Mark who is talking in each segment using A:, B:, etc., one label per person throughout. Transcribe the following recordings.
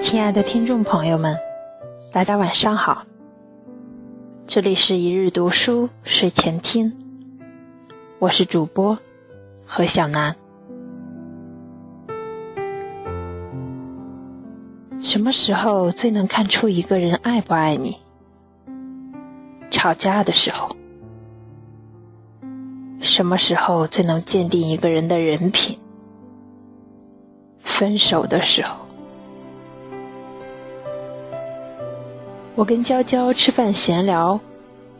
A: 亲爱的听众朋友们，大家晚上好。这里是一日读书睡前听，我是主播何小楠。什么时候最能看出一个人爱不爱你？吵架的时候。什么时候最能鉴定一个人的人品？分手的时候。我跟娇娇吃饭闲聊，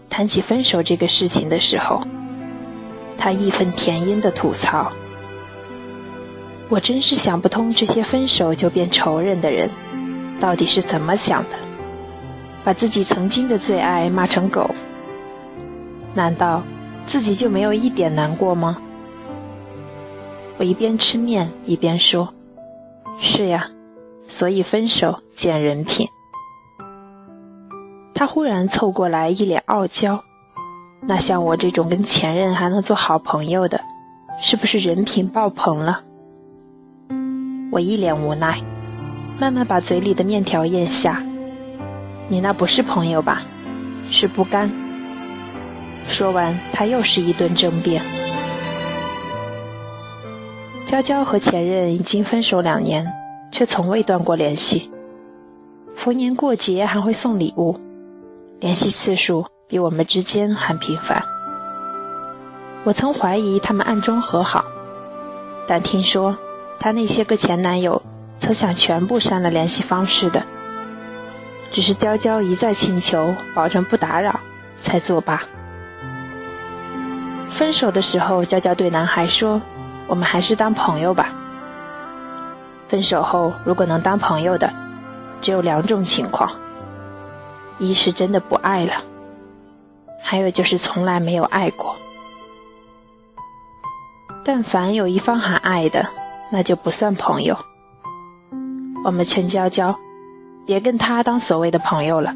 A: 谈起分手这个事情的时候，她义愤填膺的吐槽：“我真是想不通，这些分手就变仇人的人，到底是怎么想的？把自己曾经的最爱骂成狗，难道自己就没有一点难过吗？”我一边吃面一边说：“是呀，所以分手见人品。”他忽然凑过来，一脸傲娇。那像我这种跟前任还能做好朋友的，是不是人品爆棚了？我一脸无奈，慢慢把嘴里的面条咽下。你那不是朋友吧？是不甘。说完，他又是一顿争辩。娇娇和前任已经分手两年，却从未断过联系。逢年过节还会送礼物。联系次数比我们之间还频繁。我曾怀疑他们暗中和好，但听说他那些个前男友曾想全部删了联系方式的，只是娇娇一再请求，保证不打扰，才作罢。分手的时候，娇娇对男孩说：“我们还是当朋友吧。”分手后，如果能当朋友的，只有两种情况。一是真的不爱了，还有就是从来没有爱过。但凡有一方还爱的，那就不算朋友。我们劝娇娇，别跟他当所谓的朋友了，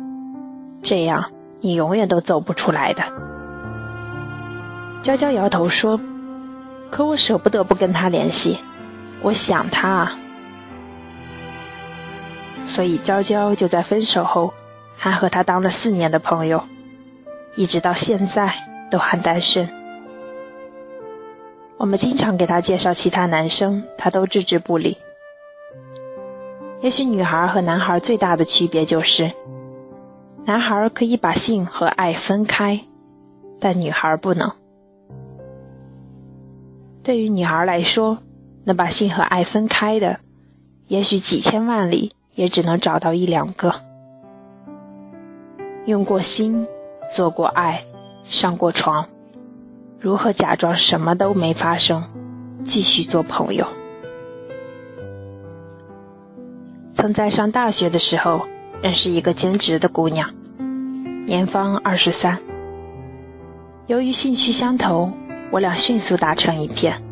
A: 这样你永远都走不出来的。娇娇摇头说：“可我舍不得不跟他联系，我想他啊。”所以娇娇就在分手后。还和他当了四年的朋友，一直到现在都还单身。我们经常给他介绍其他男生，他都置之不理。也许女孩和男孩最大的区别就是，男孩可以把性和爱分开，但女孩不能。对于女孩来说，能把性和爱分开的，也许几千万里也只能找到一两个。用过心，做过爱，上过床，如何假装什么都没发生，继续做朋友？曾在上大学的时候认识一个兼职的姑娘，年方二十三。由于兴趣相投，我俩迅速打成一片。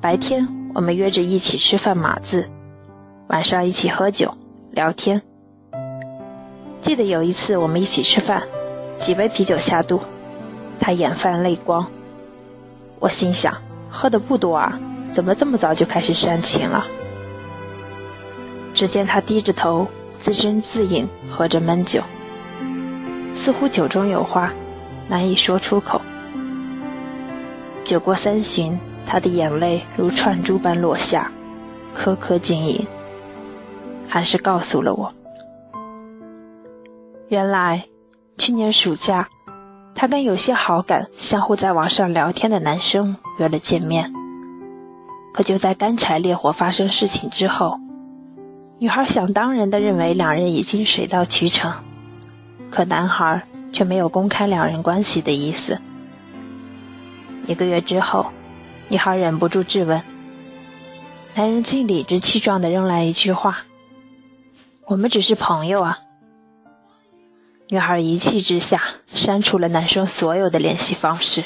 A: 白天我们约着一起吃饭码字，晚上一起喝酒聊天。记得有一次我们一起吃饭，几杯啤酒下肚，他眼泛泪光。我心想，喝的不多啊，怎么这么早就开始煽情了？只见他低着头，自斟自饮，喝着闷酒，似乎酒中有话，难以说出口。酒过三巡，他的眼泪如串珠般落下，颗颗晶莹，还是告诉了我。原来，去年暑假，他跟有些好感、相互在网上聊天的男生约了见面。可就在干柴烈火发生事情之后，女孩想当然的认为两人已经水到渠成，可男孩却没有公开两人关系的意思。一个月之后，女孩忍不住质问，男人竟理直气壮的扔来一句话：“我们只是朋友啊。”女孩一气之下删除了男生所有的联系方式。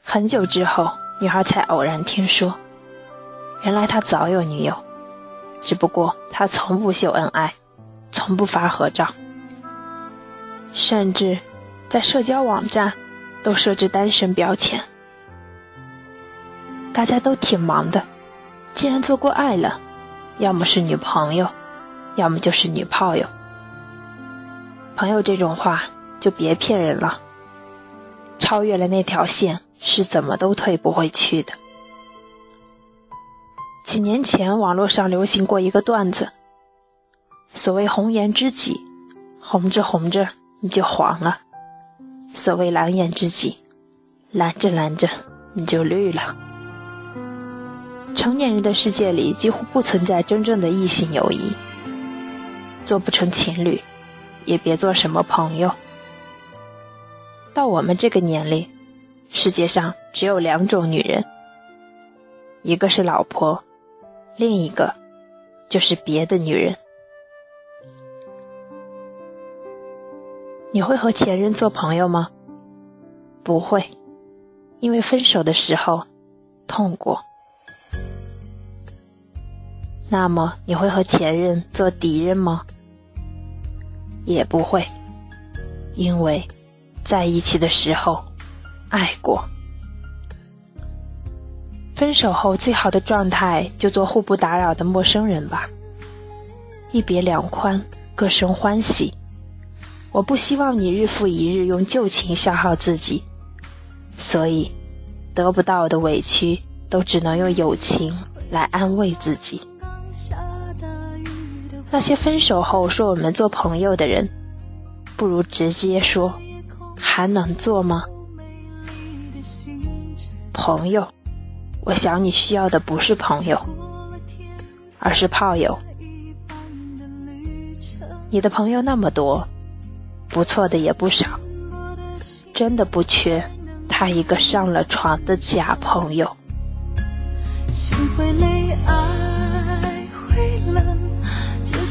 A: 很久之后，女孩才偶然听说，原来他早有女友，只不过他从不秀恩爱，从不发合照，甚至在社交网站都设置单身标签。大家都挺忙的，既然做过爱了，要么是女朋友，
B: 要么就是女炮友。朋友这种话就别骗人了，超越了那条线是怎么都退不回去的。几年前，网络上流行过一个段子，所谓红颜知己，红着红着你就黄了；所谓蓝颜知己，蓝着蓝着你就绿了。成年人的世界里几乎不存在真正的异性友谊，做不成情侣，也别做什么朋友。到我们这个年龄，世界上只有两种女人，一个是老婆。另一个，就是别的女人。你会和前任做朋友吗？不会，因为分手的时候痛过。那么你会和前任做敌人吗？也不会，因为在一起的时候爱过。分手后最好的状态，就做互不打扰的陌生人吧。一别两宽，各生欢喜。我不希望你日复一日用旧情消耗自己，所以得不到的委屈，都只能用友情来安慰自己。那些分手后说我们做朋友的人，不如直接说，还能做吗？朋友。我想你需要的不是朋友，而是炮友。你的朋友那么多，不错的也不少，真的不缺他一个上了床的假朋友。心会累，爱，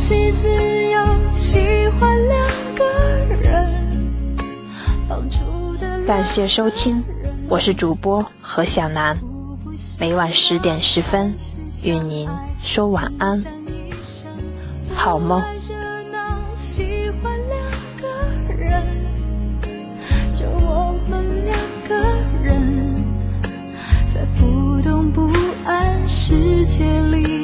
B: 弃自由，喜欢两个人。感谢收听，我是主播何小楠，每晚十点十分与您说晚安。好梦。喜欢两个人，就我们两个人，在浮动不安世界里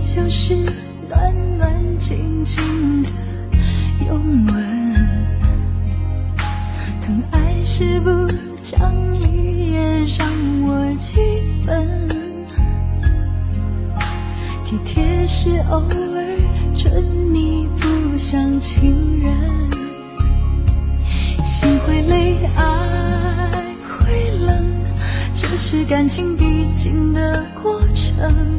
B: 就是暖暖静静的拥吻，疼爱是不讲理也让我气愤，体贴是偶尔准你不像情人，心会累，爱会冷，这是感情必经的过程。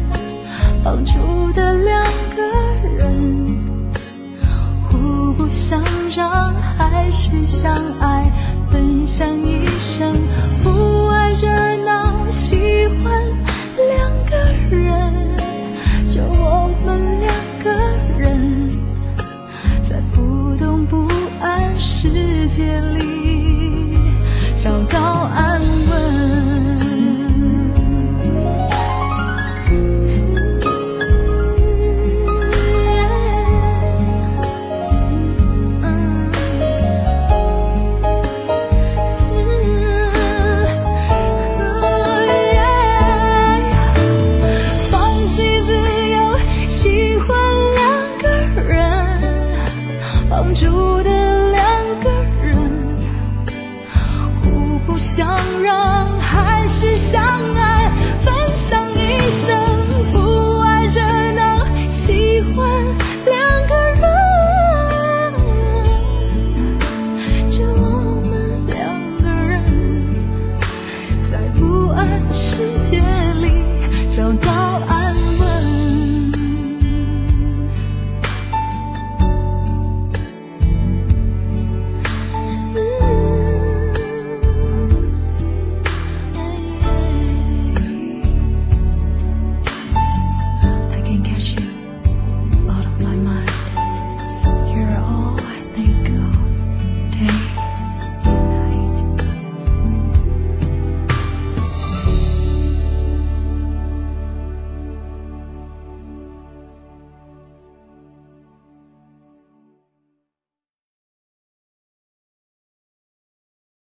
B: 放逐的两个人，互不相让还是相爱，分享一生。不爱热闹，喜欢两个人，就我们两个人，在浮动不安世界里绑住的两个人互不相让还是相爱分享一生不爱热闹喜欢两个人就我们两个人在不安世界里找到爱。